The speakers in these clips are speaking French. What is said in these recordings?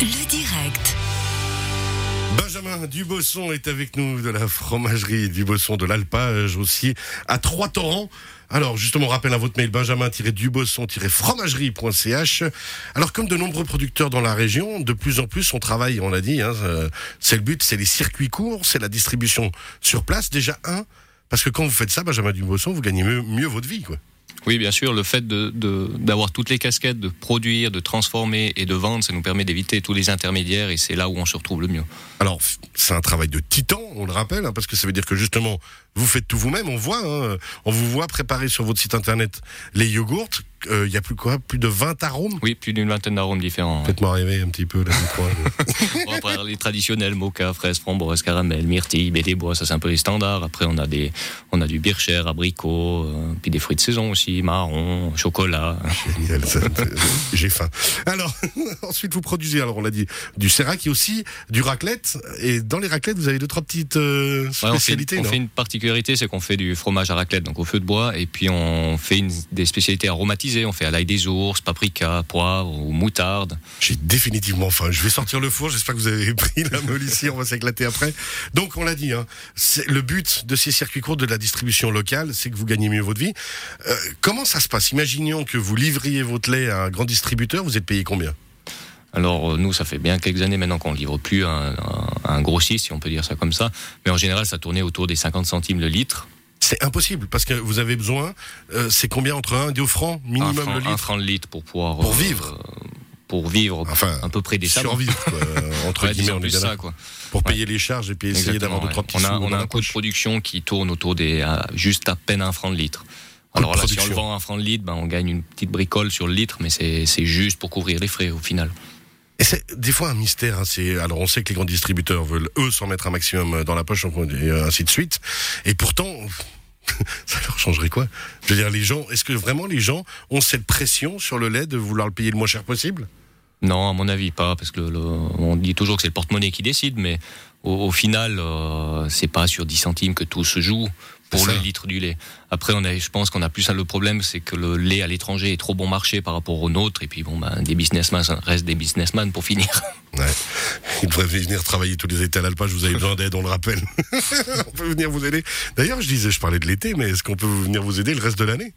Le direct. Benjamin Dubosson est avec nous de la fromagerie Dubosson de l'Alpage aussi à Trois-Torrents. Alors justement, on rappelle à votre mail benjamin-dubosson-fromagerie.ch. Alors comme de nombreux producteurs dans la région, de plus en plus on travaille, on l'a dit, hein, euh, c'est le but, c'est les circuits courts, c'est la distribution sur place. Déjà un, parce que quand vous faites ça, Benjamin Dubosson, vous gagnez mieux, mieux votre vie. quoi. Oui, bien sûr, le fait d'avoir toutes les casquettes, de produire, de transformer et de vendre, ça nous permet d'éviter tous les intermédiaires et c'est là où on se retrouve le mieux. Alors, c'est un travail de titan, on le rappelle, hein, parce que ça veut dire que justement, vous faites tout vous-même. On voit, hein, on vous voit préparer sur votre site internet les yogourts. Euh, Il y a plus quoi, plus de 20 arômes? Oui, plus d'une vingtaine d'arômes différents. Faites-moi rêver un petit peu là. je crois. Bon, après, les traditionnels, mocha, fraise, framboise, caramel, myrtille, des bois, ça c'est un peu les standards. Après, on a des, on a du bircher, abricot, euh, puis des fruits de saison aussi, marron, chocolat. Génial, ça. J'ai faim. Alors, ensuite, vous produisez, alors on l'a dit, du sérac et aussi du raclette. Et dans les raclettes, vous avez deux, trois petites euh, Ouais, on fait, spécialités, on non? fait une particularité, c'est qu'on fait du fromage à raclette, donc au feu de bois, et puis on fait une, des spécialités aromatisées. On fait à l'ail des ours, paprika, poivre ou moutarde. J'ai définitivement faim. Je vais sortir le four. J'espère que vous avez pris la meule ici. On va s'éclater après. Donc, on l'a dit, hein, le but de ces circuits courts de la distribution locale, c'est que vous gagnez mieux votre vie. Euh, comment ça se passe? Imaginons que vous livriez votre lait à un grand distributeur. Vous êtes payé combien? Alors euh, nous, ça fait bien quelques années maintenant qu'on ne livre plus un, un, un grossiste, si on peut dire ça comme ça. Mais en général, ça tournait autour des 50 centimes le litre. C'est impossible parce que vous avez besoin. euh, c'est combien entre 1 et 2 francs un, minimum franc, le un litre franc le litre pour pouvoir... Pour euh, vivre. Pour vivre Enfin, à peu près décemment. survivre quoi, euh, entre Ouais, guillemets. On est ça, quoi. Pour payer les charges et puis essayer d'avoir deux trois petits On a, on a un coût de production qui tourne autour des à juste à peine un franc de litre. Alors là, si on le vend un franc de litre, ben, on gagne une petite bricole sur le litre, mais c'est c'est juste pour couvrir les frais au final. Et c'est des fois un mystère. Hein, c'est alors on sait que les grands distributeurs veulent eux s'en mettre un maximum dans la poche et ainsi de suite. Et pourtant, ça leur changerait quoi? Je veux dire, les gens, est-ce que vraiment les gens ont cette pression sur le lait de vouloir le payer le moins cher possible? Non, à mon avis pas, parce que on dit toujours que c'est le porte-monnaie qui décide, mais au, au final, euh, c'est pas sur 10 centimes que tout se joue pour le litre du lait. Après, on a, je pense qu'on a plus ça le problème, c'est que le lait à l'étranger est trop bon marché par rapport au nôtre, et puis bon, ben, des businessmen ça reste des businessmen pour finir. Ouais. Ils devraient venir travailler tous les étés à l'alpage. Vous avez besoin d'aide, on le rappelle. on peut venir vous aider. D'ailleurs, je disais, je parlais de l'été, mais est-ce qu'on peut venir vous aider le reste de l'année?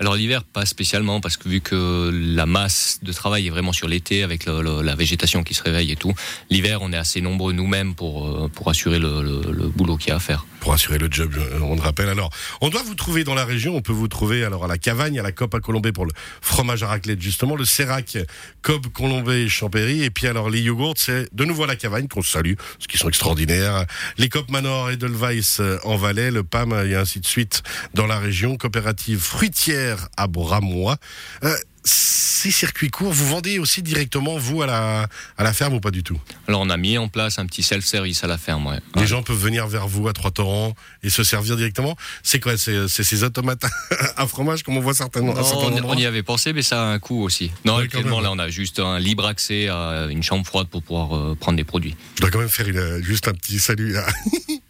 Alors l'hiver, pas spécialement, parce que vu que la masse de travail est vraiment sur l'été, avec la végétation qui se réveille et tout, l'hiver, on est assez nombreux nous-mêmes pour, euh, pour assurer le, boulot qu'il y a à faire. pour assurer le job, euh, on le rappelle. Alors, on doit vous trouver dans la région, on peut vous trouver alors à la Cavagne, à la COP à Colombay pour le fromage à raclette justement, le Sérac, COP Colombay Champéry, et puis alors les yogourts, c'est de nouveau à la Cavagne qu'on salue, parce qu'ils sont extraordinaires. Les COP Manor et Delweiss euh, en Valais, le PAM et ainsi de suite dans la région, coopérative fruitière à Bramois. Euh, ces circuits courts, vous vendez aussi directement vous à la à la ferme ou pas du tout? Alors on a mis en place un petit self-service à la ferme, ouais. Les gens peuvent venir vers vous à Trois-Torrents et se servir directement. C'est quoi C'est ces automates à fromage comme on voit certainement. Non, certains on, on y avait pensé, mais ça a un coût aussi. Non, Ouais, actuellement, là, on a juste un libre accès à une chambre froide pour pouvoir euh, prendre des produits. Je dois quand même faire une- juste un petit salut à-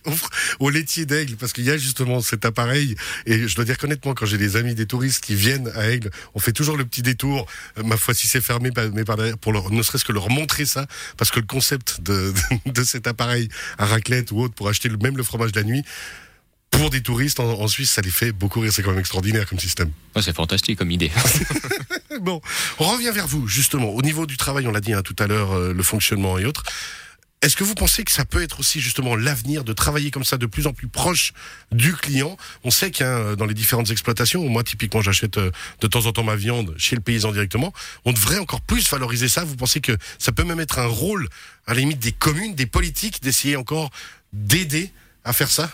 au fr- au laitier d'Aigle parce qu'il y a justement cet appareil et je dois dire qu'honnêtement quand j'ai des amis des touristes qui viennent à Aigle, on fait toujours le petit détour. Euh, Ma foi si c'est fermé, bah, mais par derrière, pour leur, ne serait-ce que leur montrer ça parce que le concept de, de cet appareil à raclette ou autre pour acheter le, même le fromage de la nuit. Pour des touristes en, en Suisse, ça les fait beaucoup rire. C'est quand même extraordinaire comme système. Ouais, c'est fantastique comme idée. Bon, on revient vers vous, justement. Au niveau du travail, on l'a dit hein, tout à l'heure, euh, le fonctionnement et autres. Est-ce que vous pensez que ça peut être aussi justement l'avenir de travailler comme ça de plus en plus proche du client? On sait a euh, dans les différentes exploitations, moi typiquement j'achète euh, de temps en temps ma viande chez le paysan directement, on devrait encore plus valoriser ça. Vous pensez que ça peut même être un rôle à la limite des communes, des politiques, d'essayer encore d'aider à faire ça?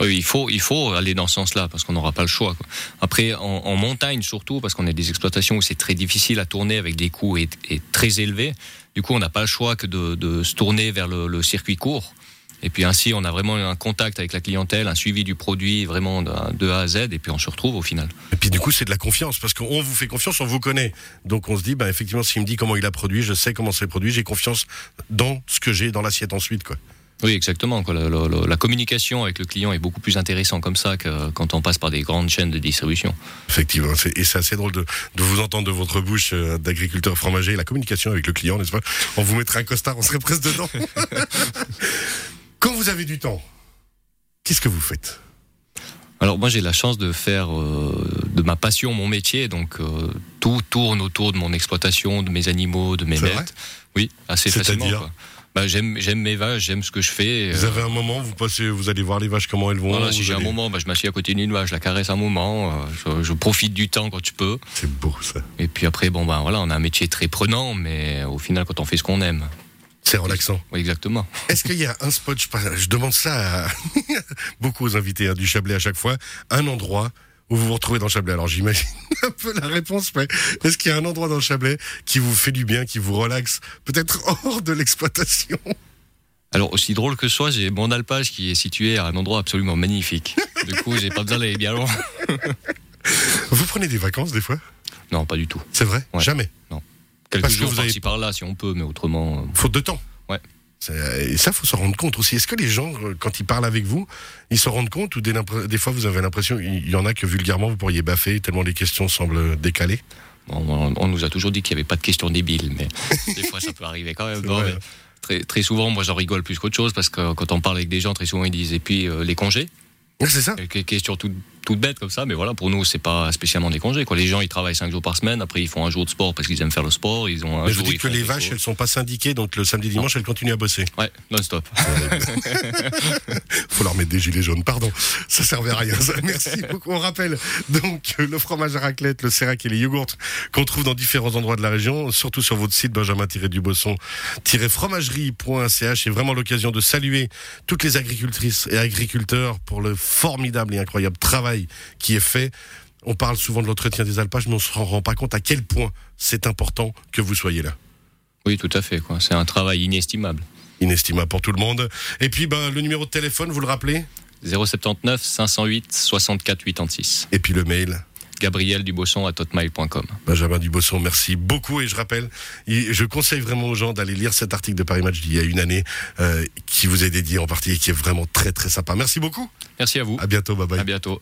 Oui, il faut, il faut aller dans ce sens-là parce qu'on n'aura pas le choix. Après, en, montagne surtout, parce qu'on a des exploitations où c'est très difficile à tourner avec des coûts et, très élevés. Du coup, on n'a pas le choix que de, se tourner vers le, circuit court. Et puis ainsi, on a vraiment un contact avec la clientèle, un suivi du produit vraiment de, A à Z, et puis on se retrouve au final. Et puis du coup, c'est de la confiance parce qu'on vous fait confiance, on vous connaît. Donc on se dit, bah effectivement, s'il me dit comment il a produit, je sais comment c'est produit, j'ai confiance dans ce que j'ai dans l'assiette ensuite, quoi. Oui, exactement. La, la- la communication avec le client est beaucoup plus intéressant comme ça que quand on passe par des grandes chaînes de distribution. Effectivement, et c'est assez drôle de, de vous entendre de votre bouche euh, d'agriculteur fromager, la communication avec le client, n'est-ce pas? On vous mettrait un costard, on serait presque dedans. Quand vous avez du temps, qu'est-ce que vous faites? Alors moi j'ai la chance de faire euh, de ma passion mon métier, donc euh, tout tourne autour de mon exploitation, de mes animaux, de mes bêtes. Oui, assez facilement. quoi. Bah, j'aime j'aime mes vaches, j'aime ce que je fais. Vous euh, avez un moment, vous passez, vous allez voir les vaches comment elles vont. voilà, si vous j'ai un moment, bah, je m'assieds à côté d'une vache, je la caresse un moment, euh, je, je profite du temps quand tu peux. C'est beau ça. Et puis après, bon ben voilà, on a un métier très prenant, mais au final, quand on fait ce qu'on aime, C'est relaxant. oui, exactement. Est-ce qu'il y a un spot, je, je demande ça à beaucoup aux invités hein, du Chablais à chaque fois, un endroit où vous vous retrouvez dans le Chablais Alors j'imagine un peu la réponse, mais est-ce qu'il y a un endroit dans le Chablais qui vous fait du bien, qui vous relaxe, peut-être hors de l'exploitation? Alors aussi drôle que ce soit, j'ai mon alpage qui est situé à un endroit absolument magnifique. Du coup, j'ai pas besoin d'aller bien loin. Vous prenez des vacances des fois? Non, pas du tout. C'est vrai? Ouais. Jamais? Quelques Parce que jours vous avez- par-là, si on peut, mais autrement. euh, Faute de temps? Ouais. Et ça, faut se rendre compte aussi. Est-ce que les gens, euh, quand ils parlent avec vous, ils se rendent compte ou des, fois vous avez l'impression, il y en a que vulgairement vous pourriez baffer tellement les questions semblent décalées? On, on nous a toujours dit qu'il n'y avait pas de questions débiles, mais des fois ça peut arriver quand même. Très, très souvent, moi j'en rigole plus qu'autre chose parce que quand on parle avec des gens, très souvent ils disent et puis euh, les congés? Ouais, C'est ça. Quelques questions toutes, toutes bêtes comme ça, mais voilà, pour nous, c'est pas spécialement des congés. Quoi. Les gens, ils travaillent cinq jours par semaine, après ils font un jour de sport parce qu'ils aiment faire le sport, ils ont un Mais vous jour. dites ils que les vaches, chose. elles sont pas syndiquées, donc le samedi dimanche, elles continuent à bosser. Ouais, non-stop. Faut leur mettre des gilets jaunes, pardon. Ça servait à rien. ça. Merci beaucoup. On rappelle donc le fromage à raclette, le sérac et les yogourts qu'on trouve dans différents endroits de la région, surtout sur votre site benjamin-dubosson-fromagerie.ch. C'est vraiment l'occasion de saluer toutes les agricultrices et agriculteurs pour le formidable et incroyable travail qui est fait. On parle souvent de l'entretien des alpages, mais on se rend pas compte à quel point c'est important que vous soyez là. Oui, tout à fait. C'est un travail inestimable. Inestimable pour tout le monde. Et puis, ben, le numéro de téléphone, vous le rappelez? 079 508 64 86. Et puis le mail? Gabriel Dubosson à totmail.com. Benjamin Dubosson, merci beaucoup et je rappelle, je conseille vraiment aux gens d'aller lire cet article de Paris Match d'il y a une année euh, qui vous est dédié en partie et qui est vraiment très très sympa. Merci beaucoup. Merci à vous. À bientôt, bye bye. À bientôt.